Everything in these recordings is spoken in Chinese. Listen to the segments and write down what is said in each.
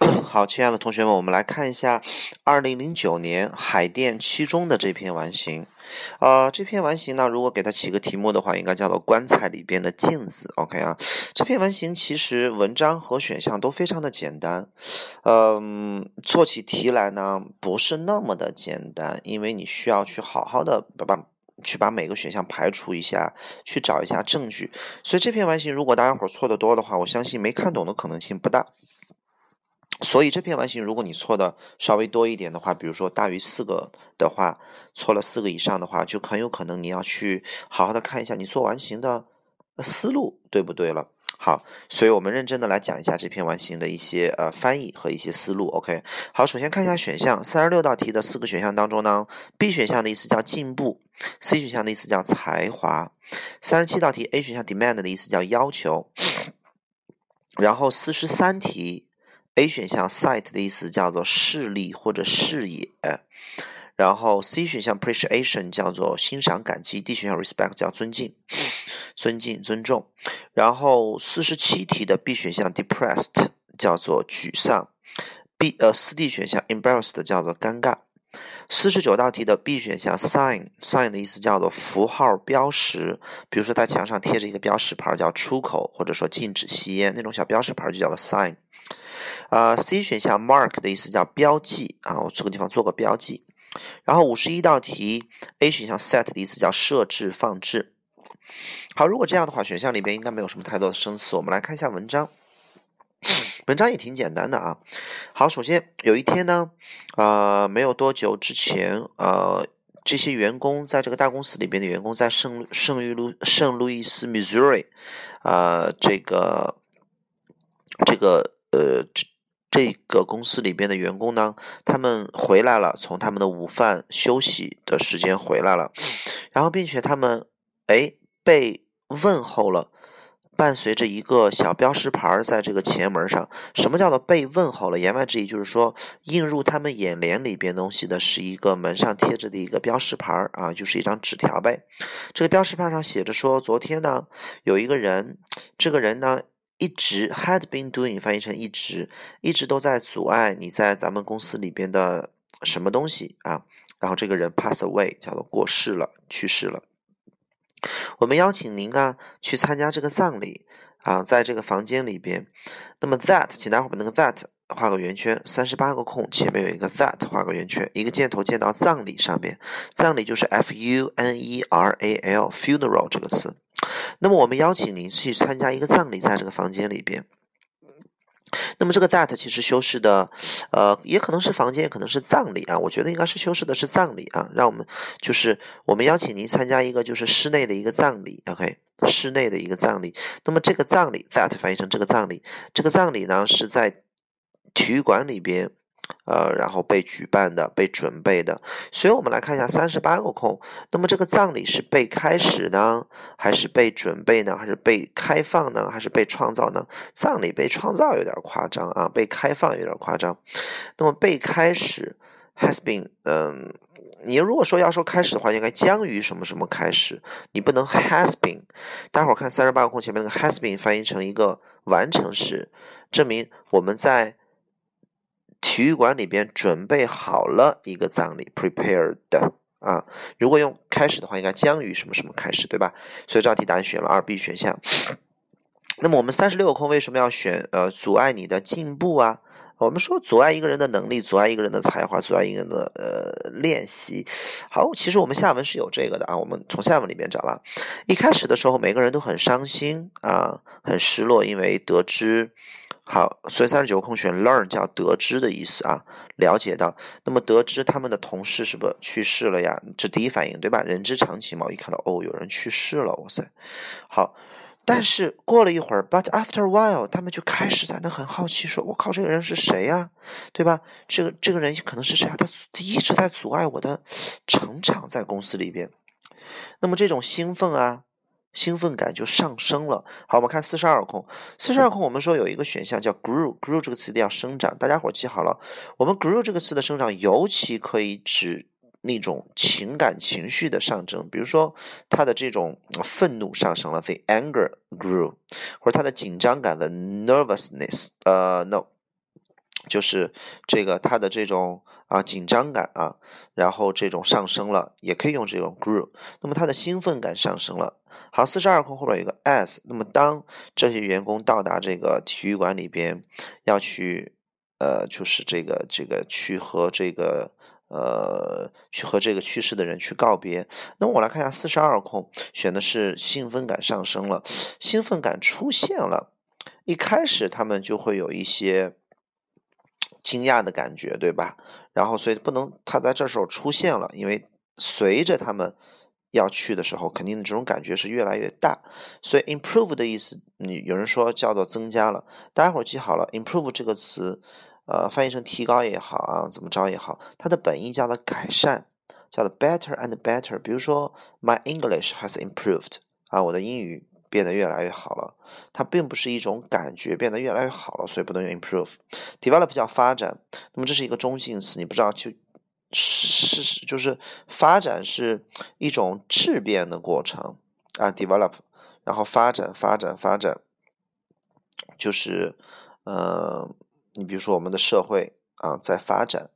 好，亲爱的同学们，我们来看一下二零零九年海淀七中的这篇完形。呃，这篇完形呢，如果给它起个题目的话，应该叫做“棺材里边的镜子”。OK 啊，这篇完形其实文章和选项都非常的简单。嗯，做起题来呢，不是那么的简单，因为你需要去好好的把把去把每个选项排除一下，去找一下证据。所以这篇完形，如果大家伙错的多的话，我相信没看懂的可能性不大。所以这篇完形，如果你错的稍微多一点的话，比如说大于四个的话，错了四个以上的话，就很有可能你要去好好的看一下你做完形的思路对不对了。好，所以我们认真的来讲一下这篇完形的一些呃翻译和一些思路。OK，好，首先看一下选项，三十六道题的四个选项当中呢，B 选项的意思叫进步，C 选项的意思叫才华，三十七道题 A 选项 demand 的意思叫要求，然后四十三题。A 选项 sight 的意思叫做视力或者视野，然后 C 选项 appreciation 叫做欣赏感激，D 选项 respect 叫尊敬、尊敬、尊重，然后四十七题的 B 选项 depressed 叫做沮丧，B 呃四 D 选项 embarrassed 叫做尴尬，四十九道题的 B 选项 sign sign 的意思叫做符号标识，比如说在墙上贴着一个标识牌叫出口，或者说禁止吸烟那种小标识牌就叫做 sign。呃，C 选项 mark 的意思叫标记啊，我这个地方做个标记。然后五十一道题，A 选项 set 的意思叫设置放置。好，如果这样的话，选项里边应该没有什么太多的生词。我们来看一下文章，文章也挺简单的啊。好，首先有一天呢，呃，没有多久之前，呃，这些员工在这个大公司里边的员工在圣圣路圣路易斯 Missouri，呃，这个这个。呃，这这个公司里边的员工呢，他们回来了，从他们的午饭休息的时间回来了，然后并且他们哎被问候了，伴随着一个小标识牌在这个前门上。什么叫做被问候了？言外之意就是说，映入他们眼帘里边东西的是一个门上贴着的一个标识牌啊，就是一张纸条呗。这个标识牌上写着说，昨天呢有一个人，这个人呢。一直 had been doing 翻译成一直一直都在阻碍你在咱们公司里边的什么东西啊？然后这个人 pass away 叫做过世了，去世了。我们邀请您啊去参加这个葬礼啊，在这个房间里边。那么 that 请待会儿把那个 that 画个圆圈，三十八个空前面有一个 that 画个圆圈，一个箭头箭到葬礼上面，葬礼就是 f u n e r a l funeral 这个词。那么我们邀请您去参加一个葬礼，在这个房间里边。那么这个 that 其实修饰的，呃，也可能是房间，可能是葬礼啊。我觉得应该是修饰的是葬礼啊。让我们就是我们邀请您参加一个就是室内的一个葬礼，OK，室内的一个葬礼。那么这个葬礼 that 翻译成这个葬礼，这个葬礼呢是在体育馆里边。呃，然后被举办的、被准备的，所以我们来看一下三十八个空。那么这个葬礼是被开始呢，还是被准备呢，还是被开放呢，还是被创造呢？葬礼被创造有点夸张啊，被开放有点夸张。那么被开始 has been，嗯，你如果说要说开始的话，应该将于什么什么开始，你不能 has been。待会儿看三十八个空前面那个 has been 翻译成一个完成时，证明我们在。体育馆里边准备好了一个葬礼，prepared 啊。如果用开始的话，应该将于什么什么开始，对吧？所以这道题答案选了二 B 选项。那么我们三十六个空为什么要选呃阻碍你的进步啊？我们说阻碍一个人的能力，阻碍一个人的才华，阻碍一个人的呃练习。好，其实我们下文是有这个的啊。我们从下文里面找吧。一开始的时候，每个人都很伤心啊，很失落，因为得知。好，所以三十九个空选 learn 叫得知的意思啊，了解到。那么得知他们的同事是不是去世了呀？这第一反应对吧？人之常情嘛。一看到哦，有人去世了，哇塞。好，但是过了一会儿，but after a while，他们就开始在那很好奇，说我靠，这个人是谁呀？对吧？这个这个人可能是谁啊？他一直在阻碍我的成长，在公司里边。那么这种兴奋啊。兴奋感就上升了。好，我们看四十二空。四十二空，我们说有一个选项叫 grow，grow 这个词一定要生长。大家伙记好了，我们 grow 这个词的生长，尤其可以指那种情感情绪的上升。比如说，他的这种愤怒上升了，the anger grew，或者他的紧张感的 nervousness，呃，no，就是这个他的这种啊紧张感啊，然后这种上升了，也可以用这种 grew。那么他的兴奋感上升了。好，四十二空后边有个 as。那么当这些员工到达这个体育馆里边，要去呃，就是这个这个去和这个呃去和这个去世的人去告别。那我来看一下四十二空，选的是兴奋感上升了，兴奋感出现了。一开始他们就会有一些惊讶的感觉，对吧？然后所以不能他在这时候出现了，因为随着他们要去的时候，肯定这种感觉是越来越大。所以 improve 的意思，你有人说叫做增加了，大家伙记好了，improve 这个词，呃，翻译成提高也好啊，怎么着也好，它的本意叫做改善，叫做 better and better。比如说，My English has improved，啊，我的英语。变得越来越好了，它并不是一种感觉变得越来越好了，所以不能用 improve。develop 叫发展，那么这是一个中性词，你不知道就是就是发展是一种质变的过程啊，develop，然后发展发展发展，就是呃，你比如说我们的社会啊在发展，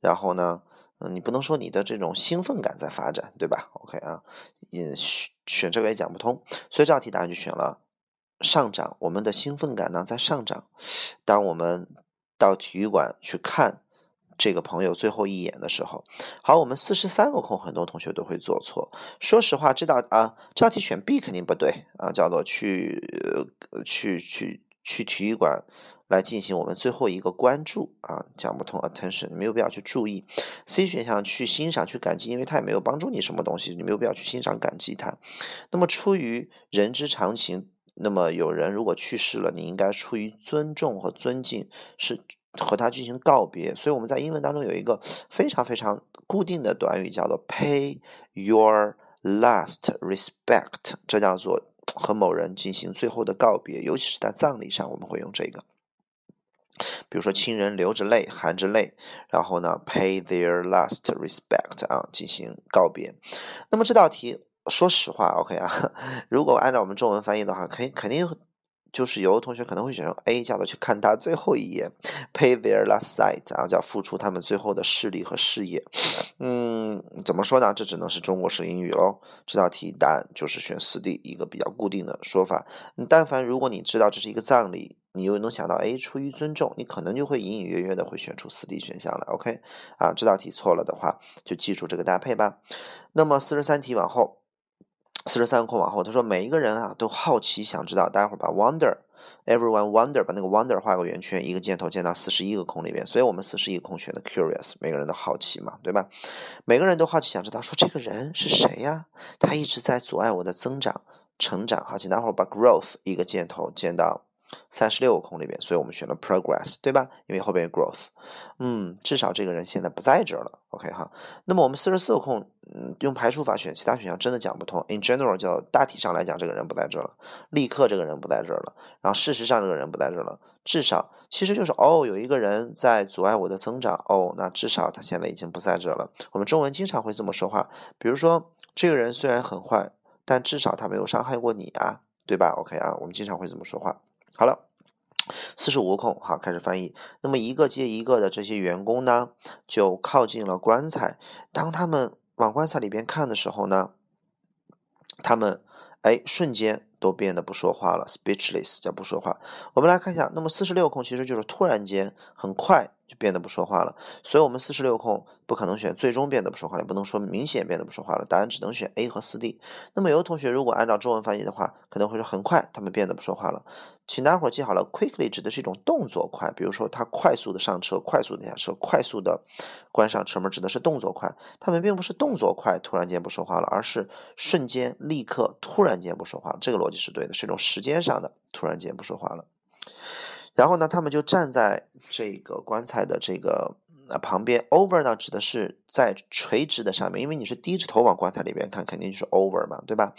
然后呢。嗯，你不能说你的这种兴奋感在发展，对吧？OK 啊，也选选这个也讲不通，所以这道题答案就选了上涨。我们的兴奋感呢在上涨。当我们到体育馆去看这个朋友最后一眼的时候，好，我们四十三个空，很多同学都会做错。说实话，这道啊，这道题选 B 肯定不对啊，叫做去去去去体育馆。来进行我们最后一个关注啊，讲不通 attention，没有必要去注意。C 选项去欣赏去感激，因为它也没有帮助你什么东西，你没有必要去欣赏感激它。那么出于人之常情，那么有人如果去世了，你应该出于尊重和尊敬，是和他进行告别。所以我们在英文当中有一个非常非常固定的短语，叫做 pay your last respect，这叫做和某人进行最后的告别，尤其是在葬礼上，我们会用这个。比如说，亲人流着泪，含着泪，然后呢，pay their last respect 啊，进行告别。那么这道题，说实话，OK 啊，如果按照我们中文翻译的话，肯肯定就是有的同学可能会选成 A，叫做去看他最后一眼，pay their last sight 啊，叫付出他们最后的视力和事业。嗯，怎么说呢？这只能是中国式英语喽。这道题答案就是选四 D，一个比较固定的说法。但凡如果你知道这是一个葬礼。你又能想到，A，，出于尊重，你可能就会隐隐约约的会选出四 D 选项了。OK，啊，这道题错了的话，就记住这个搭配吧。那么四十三题往后，四十三空往后，他说每一个人啊都好奇想知道，待会儿把 wonder，everyone wonder，把那个 wonder 画个圆圈，一个箭头箭到四十一个空里边。所以我们四十一个空选的 curious，每个人都好奇嘛，对吧？每个人都好奇想知道，说这个人是谁呀？他一直在阻碍我的增长、成长。好，请待会儿把 growth 一个箭头箭到。三十六个空里边，所以我们选了 progress，对吧？因为后边有 growth，嗯，至少这个人现在不在这儿了。OK 哈，那么我们四十四个空，嗯，用排除法选，其他选项真的讲不通。In general，叫大体上来讲，这个人不在这儿了，立刻这个人不在这儿了，然后事实上这个人不在这儿了，至少其实就是哦，有一个人在阻碍我的增长，哦，那至少他现在已经不在这儿了。我们中文经常会这么说话，比如说这个人虽然很坏，但至少他没有伤害过你啊，对吧？OK 啊，我们经常会这么说话。好了，四十五空，好，开始翻译。那么一个接一个的这些员工呢，就靠近了棺材。当他们往棺材里边看的时候呢，他们哎瞬间都变得不说话了，speechless 叫不说话。我们来看一下，那么四十六空其实就是突然间很快就变得不说话了。所以我们四十六空不可能选最终变得不说话了，也不能说明显变得不说话了。答案只能选 A 和四 D。那么有的同学如果按照中文翻译的话，可能会说很快他们变得不说话了。请大伙记好了，quickly 指的是一种动作快，比如说他快速的上车，快速的下车，快速的关上车门，指的是动作快。他们并不是动作快，突然间不说话了，而是瞬间、立刻、突然间不说话。这个逻辑是对的，是一种时间上的突然间不说话了。然后呢，他们就站在这个棺材的这个旁边，over 呢指的是在垂直的上面，因为你是低着头往棺材里边看，肯定就是 over 嘛，对吧？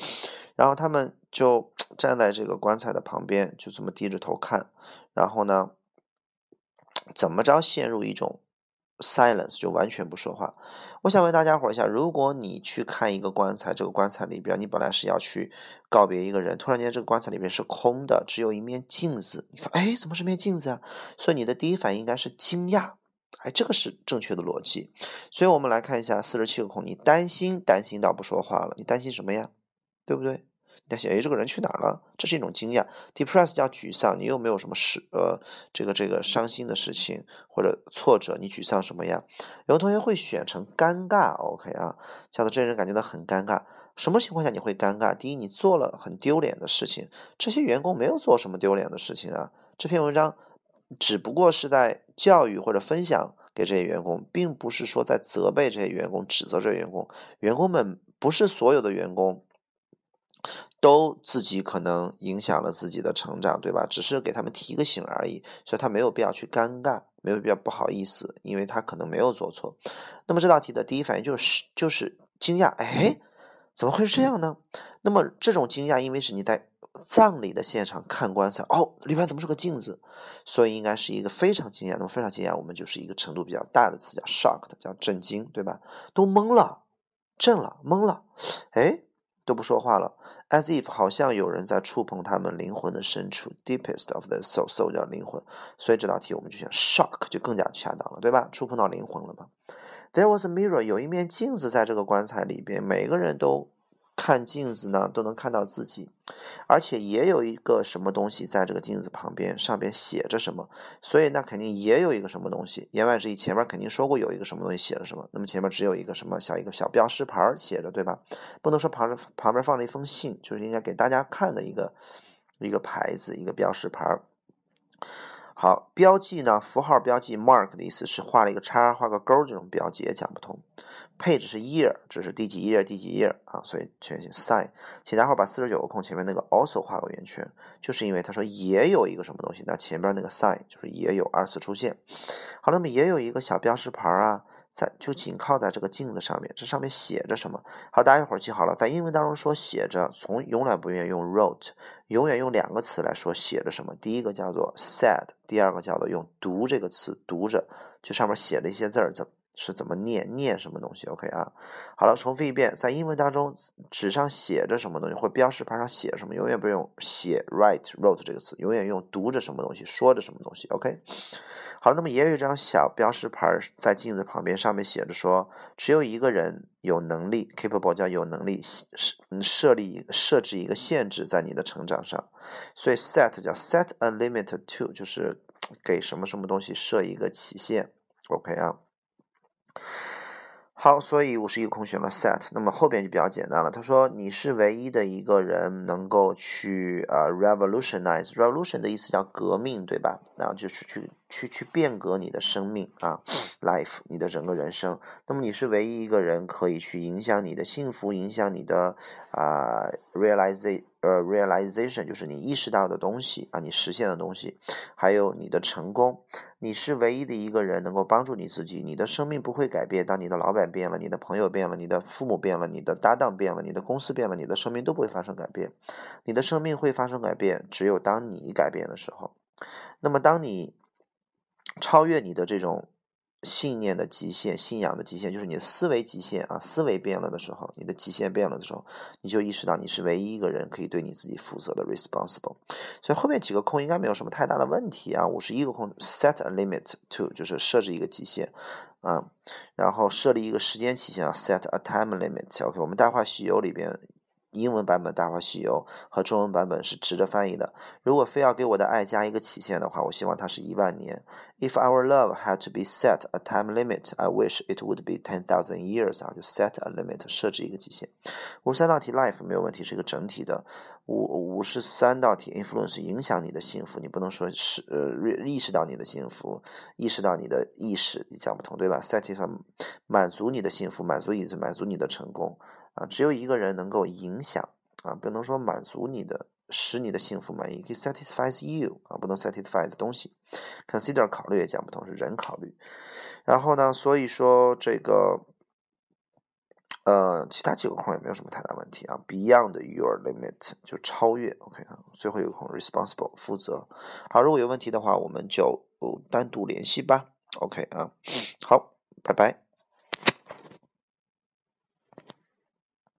然后他们就。站在这个棺材的旁边，就这么低着头看，然后呢，怎么着陷入一种 silence 就完全不说话。我想问大家伙一下，如果你去看一个棺材，这个棺材里边你本来是要去告别一个人，突然间这个棺材里边是空的，只有一面镜子，你看，哎，怎么是面镜子啊？所以你的第一反应应该是惊讶，哎，这个是正确的逻辑。所以我们来看一下四十七个空，你担心担心到不说话了，你担心什么呀？对不对？担心哎，这个人去哪儿了？这是一种惊讶。Depressed 叫沮丧，你有没有什么事呃，这个这个伤心的事情或者挫折？你沮丧什么呀？有的同学会选成尴尬，OK 啊，叫做这人感觉到很尴尬。什么情况下你会尴尬？第一，你做了很丢脸的事情，这些员工没有做什么丢脸的事情啊。这篇文章只不过是在教育或者分享给这些员工，并不是说在责备这些员工、指责这些员工。员工们不是所有的员工。都自己可能影响了自己的成长，对吧？只是给他们提个醒而已，所以他没有必要去尴尬，没有必要不好意思，因为他可能没有做错。那么这道题的第一反应就是就是惊讶，哎，怎么会是这样呢？那么这种惊讶，因为是你在葬礼的现场看棺材，哦，里面怎么是个镜子？所以应该是一个非常惊讶。那么非常惊讶，我们就是一个程度比较大的词，叫 shocked，叫震惊，对吧？都懵了，震了，懵了，哎，都不说话了。As if 好像有人在触碰他们灵魂的深处，deepest of the soul，soul 叫灵魂，所以这道题我们就选 shock 就更加恰当了，对吧？触碰到灵魂了吧？There was a mirror，有一面镜子在这个棺材里边，每个人都。看镜子呢，都能看到自己，而且也有一个什么东西在这个镜子旁边，上边写着什么，所以那肯定也有一个什么东西。言外之意，前面肯定说过有一个什么东西写了什么，那么前面只有一个什么小一个小标识牌写着，对吧？不能说旁旁边放了一封信，就是应该给大家看的一个一个牌子，一个标识牌。好，标记呢？符号标记 mark 的意思是画了一个叉，画个勾，这种标记也讲不通。Page 是 year，这是第几页？第几页啊？所以全写 sign。请待会儿把四十九个空前面那个 also 画个圆圈，就是因为他说也有一个什么东西，那前边那个 sign 就是也有二次出现。好，那么也有一个小标识牌啊。在就紧靠在这个镜子上面，这上面写着什么？好，大家一会儿记好了，在英文当中说写着，从永远不愿意用 wrote，永远用两个词来说写着什么。第一个叫做 said，第二个叫做用读这个词读着，就上面写了一些字儿，怎是怎么念，念什么东西？OK 啊？好了，重复一遍，在英文当中，纸上写着什么东西，或标识牌上写什么，永远不用写 write wrote 这个词，永远用读着什么东西，说着什么东西。OK。好了，那么也有一张小标识牌在镜子旁边，上面写着说，只有一个人有能力，capable 叫有能力设设立设置一个限制在你的成长上，所以 set 叫 set a limit to，就是给什么什么东西设一个期限。OK 啊。好，所以五十一空选了 set，那么后边就比较简单了。他说你是唯一的一个人能够去呃 revolutionize，revolution 的意思叫革命，对吧？然后就是去去去变革你的生命啊，life，你的整个人生。那么你是唯一一个人可以去影响你的幸福，影响你的啊 realization。呃，realization 就是你意识到的东西啊，你实现的东西，还有你的成功。你是唯一的一个人能够帮助你自己，你的生命不会改变。当你的老板变了，你的朋友变了，你的父母变了，你的搭档变了，你的公司变了，你的生命都不会发生改变。你的生命会发生改变，只有当你改变的时候。那么，当你超越你的这种。信念的极限，信仰的极限，就是你的思维极限啊！思维变了的时候，你的极限变了的时候，你就意识到你是唯一一个人可以对你自己负责的 responsible。所以后面几个空应该没有什么太大的问题啊。五十一个空，set a limit to 就是设置一个极限啊，然后设立一个时间期限啊，set a time limit。OK，我们《大话西游》里边。英文版本《大话西游》和中文版本是值得翻译的。如果非要给我的爱加一个期限的话，我希望它是一万年。If our love had to be set a time limit, I wish it would be ten thousand years 啊，就 set a limit，设置一个极限。五十三道题，life 没有问题，是一个整体的。五五十三道题，influence 影响你的幸福，你不能说是呃意识到你的幸福，意识到你的意识，你讲不通，对吧？satisfy 满足你的幸福，满足你满足你的成功。啊，只有一个人能够影响啊，不能说满足你的，使你的幸福满意，可以 satisfies you 啊，不能 satisfy 的东西。consider 考虑也讲不通，是人考虑。然后呢，所以说这个，呃，其他几个空也没有什么太大问题啊。Beyond your limit 就超越，OK 啊。最后一个空 responsible 负责。好，如果有问题的话，我们就单独联系吧。OK 啊，好，拜拜。